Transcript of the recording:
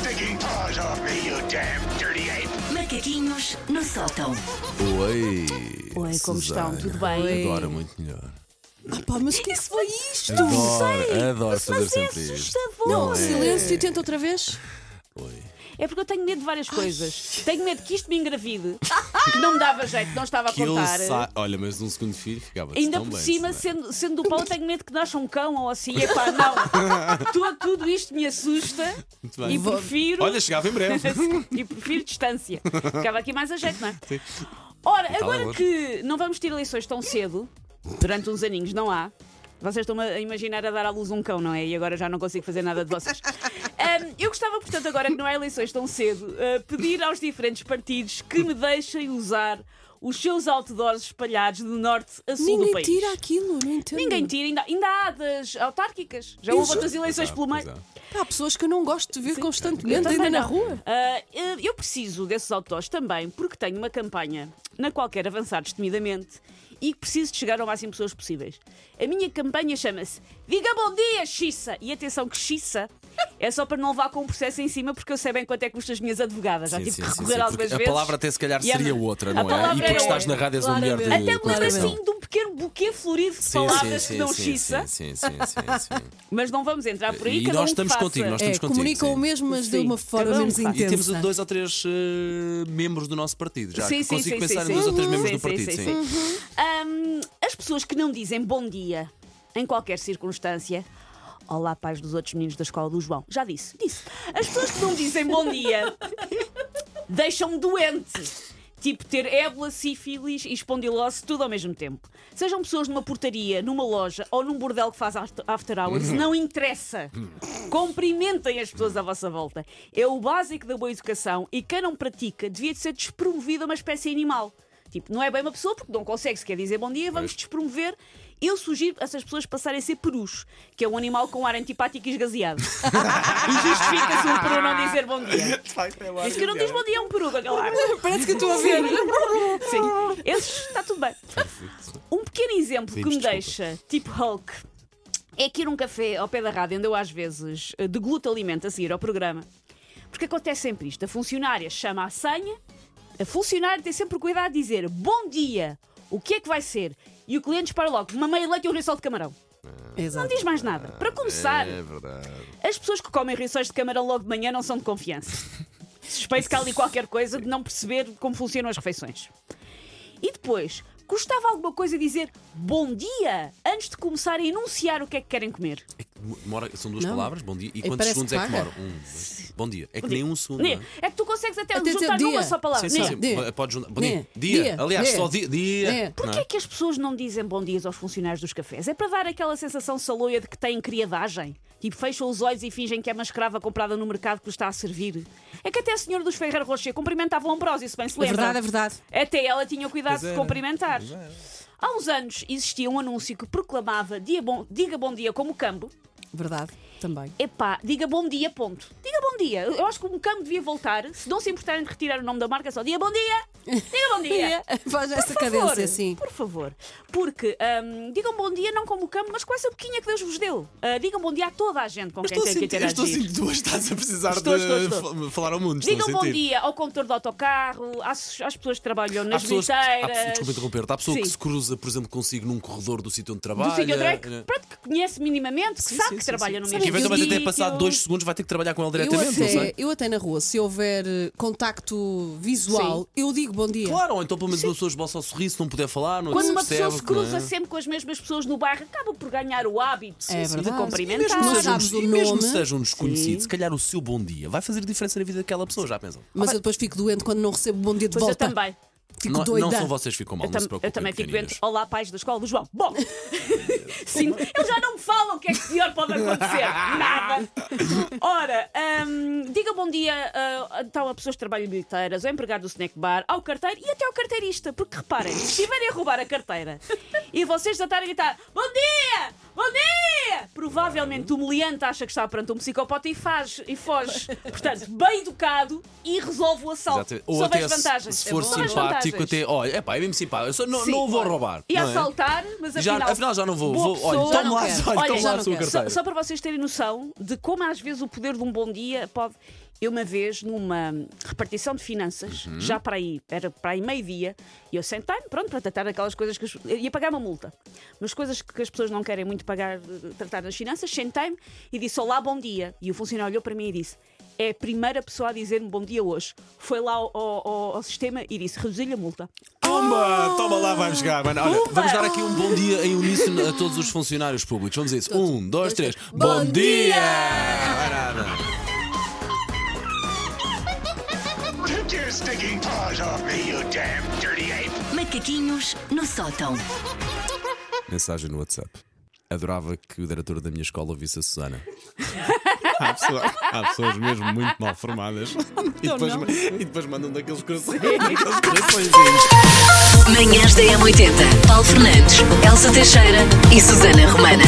stinking paws off me, you damn dirty ape! Macaquinhos no sótão. Oi! Oi, como estão? Susana. Tudo bem? Agora muito melhor. Ah, pá, mas o que é que foi isto? Adoro, adoro fazer Mas é sempre isto. assustador. Não, é. silêncio, tenta outra vez. Oi. É porque eu tenho medo de várias coisas. Tenho medo que isto me engravide, não me dava jeito, não estava a Que ele contar. sa... Olha, mas um segundo filho ficava Ainda tão por bem, cima, Susana. sendo, sendo do Paulo, tenho medo que nasça um cão ou assim. Epá, não. tudo, tudo isto me assusta Muito bem. e prefiro. Olha, chegava em breve. e prefiro distância. Ficava aqui mais a jeito, não é? Ora, Tá agora bom. que não vamos ter eleições tão cedo, durante uns aninhos, não há. Vocês estão a imaginar a dar à luz um cão, não é? E agora já não consigo fazer nada de vocês. Ahm, eu gostava, portanto, agora que não há eleições tão cedo, ah, pedir aos diferentes partidos que me deixem usar os seus outdoors espalhados de norte a sul do Ninguém país. tira aquilo, não entendo. Ninguém tira, ainda, ainda há das autárquicas. Já houve outras eleições pelo meio. Há pessoas que eu não gosto de ver Eu constantemente ainda na não. rua. Ah, eh, eu preciso desses outdoors também porque tenho uma campanha na qual quero avançar destemidamente e que preciso de chegar ao máximo de pessoas possíveis. A minha campanha chama-se Diga Bom Dia, Xissa! E atenção que Xissa é só para não levar com um processo em cima porque eu sei bem quanto é que custa as minhas advogadas. Já Sim, tive sim, que recorrer sim, algumas vezes. A palavra até se calhar seria outra, não é? E porque era estás na rádio és uma mulher de. Até me lembro assim de um pequeno buquê florido de palavras sim, que sim, não sim. Sim, sim, sim, sim, sim. Mas não vamos entrar por aí. E cada nós um estamos faça. contigo, nós É, estamos contigo. comunicam sim. o mesmo, mas de uma forma um menos faz. E temos intensa. dois ou três eh, membros do nosso partido. Já Sim, que sim, consigo sim, pensar sim, em dois sim. ou três membros Sim, do partido. sim, Sim, sim. Hum, as pessoas que não dizem bom dia em qualquer circunstância. Olá, pais dos outros meninos da escola do João. Já disse, disse. As pessoas que não dizem bom dia deixam-me doente. Tipo ter ébola, sífilis e espondilose tudo ao mesmo tempo. Sejam pessoas numa portaria, numa loja ou num bordel que faz after- hours, não interessa. Cumprimentem as pessoas à vossa volta. É o básico da boa educação e quem não pratica devia de ser despromovido a uma espécie animal. Tipo, não é bem uma pessoa porque não consegue sequer dizer bom dia, vamos despromover. Eu sugiro essas pessoas passarem a ser perus, que é um animal com ar antipático e esgaseado. e justifica-se um peru não dizer bom dia. Diz que não diz bom dia é um peru ar. Parece que eu estou a ver. Sim, esses está tudo bem. Um pequeno exemplo que me desculpa. deixa, tipo Hulk, é que ir a um café ao pé da rádio, onde eu às vezes eh, degluto alimento a seguir ao programa. Porque acontece sempre isto: a funcionária chama a senha, a funcionária tem sempre cuidado de dizer bom dia, o que é que vai ser? E o cliente espera logo, uma meia leite e um risol de camarão. Não diz mais nada. Para começar, É as pessoas que comem rissóis de camarão logo de manhã não são de confiança. Suspeito que há ali qualquer coisa de não perceber como funcionam as refeições. E depois, custava alguma coisa dizer bom dia antes de começar a enunciar o que é que querem comer? É demora- são duas Não. palavras, bom dia. E E quantos parece segundos é que demoram? Um, dois, bom dia. É que nem um segundo. Não é? É que tu consegues até, Até dizer juntar numa dia. só palavra. Sim, sim, Né? sim. Dia. Pode juntar. Bom dia. Dia. Dia. Dia. Aliás, Dia. só dia. dia. Dia. não Porquê é que as pessoas não dizem bom dia aos funcionários dos cafés? É para dar aquela sensação saloia de que têm criadagem? Tipo, fecham os olhos e fingem que é uma escrava comprada no mercado que lhes está a servir. É que até a senhora dos Ferreira Rocher cumprimentava o Ambrósio, se bem se É lembra. verdade, é verdade. Até ela tinha o cuidado Pois de era, cumprimentar. Há uns anos existia um anúncio que proclamava dia bom- diga bom dia como cambo. Verdade, também. Epá, diga bom dia, ponto. Diga bom dia. Eu acho que o cambo devia voltar, se não se importarem de retirar o nome da marca, só diga bom dia. Diga bom dia. Faz essa Por favor, cadência, sim. Por favor. Porque hum, digam bom dia não como o campo, mas com essa boquinha que Deus vos deu. Ah, digam bom dia a toda a gente com Mas quem tem que eu estou a interagir. sentir que tu estás a precisar Estou, de estou, estou. fa- falar ao mundo. Digam bom dia ao condutor do autocarro, às, às pessoas que trabalham nas que- bilheteiras. desculpa interromper-te, há pessoa que Sim. se cruza, por exemplo, consigo num corredor do sítio onde trabalha. do sítio onde é que, né? pronto, que conhece minimamente, que Sim, sabe sim, que sim, trabalha sim. no mesmo que eventualmente até sítio. passado dois segundos vai ter que trabalhar com ele Eu diretamente, não sei? até, eu até na rua, se houver eh, contacto visual, Sim. eu digo bom dia. Claro, ou então pelo menos uma pessoa esboça o sorriso, se não puder falar, não Quando se uma pessoa se cruza é? sempre com as mesmas pessoas no bairro, acaba por ganhar o hábito É de. E mesmo cumprimentar. um, e mesmo que nome. seja um desconhecido, Sim. se calhar o seu bom dia vai fazer diferença na vida daquela pessoa, já pensam? Mas eu depois fico doente quando não recebo bom dia de Pois eu volta. também. Fico Não, doida. não são vocês que ficam mal, Eu, não se preocupem. eu também fico doente. Olá, pais da escola do João. Bom, sim, eles já não me falam o que é que pior pode acontecer. Nada. Ora, hum, diga bom dia ah, então a pessoas que trabalham em bilheteiras, ao empregado do snack bar, ao carteiro e até ao carteirista. Porque reparem, se estiverem a roubar a carteira e vocês já estarem a gritar bom dia, bom dia, provavelmente o meliante acha que está perante um psicopata e faz e foge. Portanto, bem educado e resolve o assalto. Exatamente. Ou Só até vejo se, vantagens. se for Só vejo simpático, vantagens. até, olha, é pá, é mesmo simpático. Eu só não, Sim, não vou olha. roubar. E não é? assaltar, mas Já, afinal. afinal já não vou. boa vou olha, pessoa. toma lá, olha, toma já lá a não sua quero. Só, carteira. só para vocês terem noção de como às vezes o poder de um bom dia pode. Eu, uma vez, numa repartição de finanças, Uhum. já para aí, era para aí meio-dia, e eu sentei-me, pronto, para tratar aquelas coisas que. as- ia pagar uma multa. Mas coisas que as pessoas não querem muito pagar, eh, tratar das finanças, sentei-me e disse: Olá, bom dia. E o funcionário olhou para mim e disse: É a primeira pessoa a dizer-me bom dia hoje. Foi lá ao, ao- ao sistema e disse: Reduzir-lhe a multa. Toma, toma lá, vai buscar. Mano. Olha, vamos dar aqui um bom dia em uníssono a todos os funcionários públicos. Vamos dizer isso. Um, dois, três. Bom dia! Vai nada. Your stinking paws off me, you damn dirty ape! Macaquinhos no sótão. Mensagem no WhatsApp. Adorava que o diretor da minha escola ouvisse a Susana. Há, pessoa- há pessoas mesmo muito mal formadas e, depois, não. e depois mandam daqueles corações. daqueles corações. Manhãs da M80. Paulo Fernandes, Elsa Teixeira e Susana Romana.